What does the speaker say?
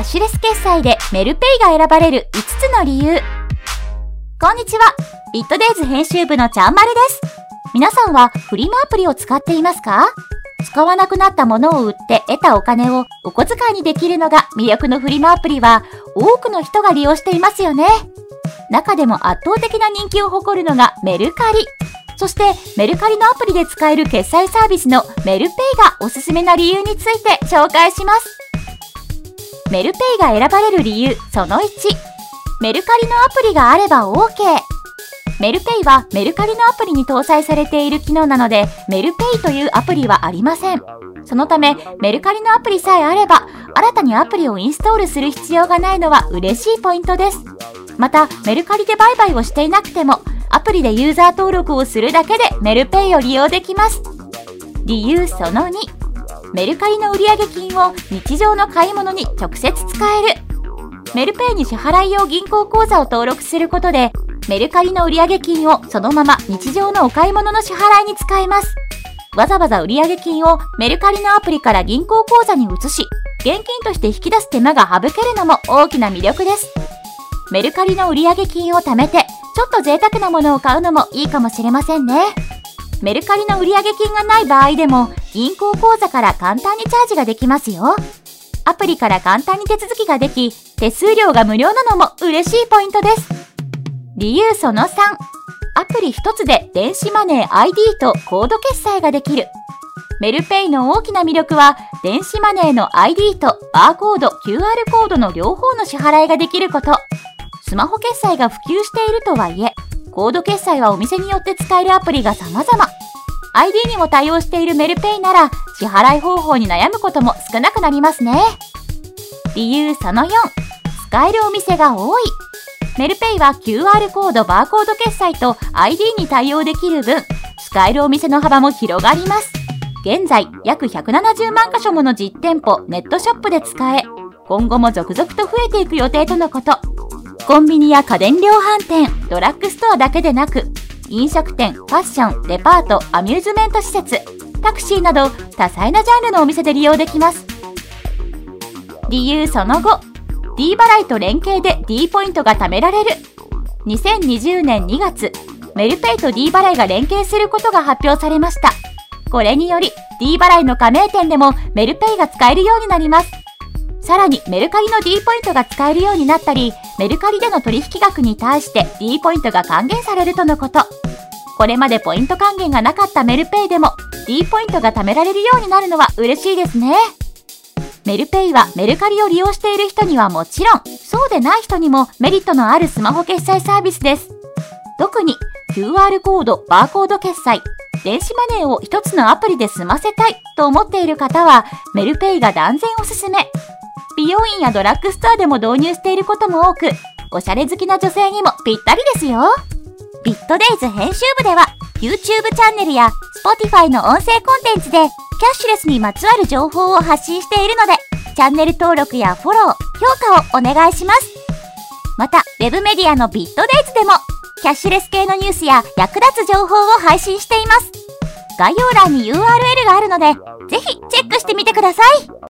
ャッシュレス決済でメルペイが選ばれる5つの理由。こんにちは。ビットデイズ編集部のちゃんまるです。皆さんはフリマアプリを使っていますか？使わなくなったものを売って得たお金をお小遣いにできるのが魅力のフリマアプリは多くの人が利用していますよね。中でも圧倒的な人気を誇るのがメルカリ。そしてメルカリのアプリで使える決済サービスのメルペイがおすすめな理由について紹介します。メルペイが選ばれる理由その1メルカリのアプリがあれば OK メルペイはメルカリのアプリに搭載されている機能なのでメルペイというアプリはありません。そのためメルカリのアプリさえあれば新たにアプリをインストールする必要がないのは嬉しいポイントです。またメルカリで売買をしていなくてもアプリでユーザー登録をするだけでメルペイを利用できます。理由その2メルカリの売上金を日常の買い物に直接使える。メルペイに支払い用銀行口座を登録することで、メルカリの売上金をそのまま日常のお買い物の支払いに使えます。わざわざ売上金をメルカリのアプリから銀行口座に移し、現金として引き出す手間が省けるのも大きな魅力です。メルカリの売上金を貯めて、ちょっと贅沢なものを買うのもいいかもしれませんね。メルカリの売上金がない場合でも、銀行口座から簡単にチャージができますよ。アプリから簡単に手続きができ、手数料が無料なのも嬉しいポイントです。理由その3。アプリ1つで電子マネー ID とコード決済ができる。メルペイの大きな魅力は、電子マネーの ID とバーコード、QR コードの両方の支払いができること。スマホ決済が普及しているとはいえ、コード決済はお店によって使えるアプリが様々。ID にも対応しているメルペイなら支払い方法に悩むことも少なくなりますね。理由その4、使えるお店が多い。メルペイは QR コード、バーコード決済と ID に対応できる分、使えるお店の幅も広がります。現在、約170万箇所もの実店舗、ネットショップで使え、今後も続々と増えていく予定とのこと。コンビニや家電量販店、ドラッグストアだけでなく、飲食店、ファッション、デパート、アミューズメント施設、タクシーなど多彩なジャンルのお店で利用できます。理由その後、D 払いと連携で D ポイントが貯められる。2020年2月、メルペイと D 払いが連携することが発表されました。これにより D 払いの加盟店でもメルペイが使えるようになります。さらにメルカリの D ポイントが使えるようになったり、メルカリでの取引額に対して D ポイントが還元されるとのこと。これまでポイント還元がなかったメルペイでも D ポイントが貯められるようになるのは嬉しいですね。メルペイはメルカリを利用している人にはもちろん、そうでない人にもメリットのあるスマホ決済サービスです。特に QR コード、バーコード決済、電子マネーを一つのアプリで済ませたいと思っている方は、メルペイが断然おすすめ。美容院やドラッグストアでも導入していることも多く、おしゃれ好きな女性にもぴったりですよ。ビットデイズ編集部では、YouTube チャンネルや Spotify の音声コンテンツで、キャッシュレスにまつわる情報を発信しているので、チャンネル登録やフォロー、評価をお願いします。また、Web メディアのビットデイズでも、キャッシュレス系のニュースや役立つ情報を配信しています。概要欄に URL があるので、ぜひチェックしてみてください。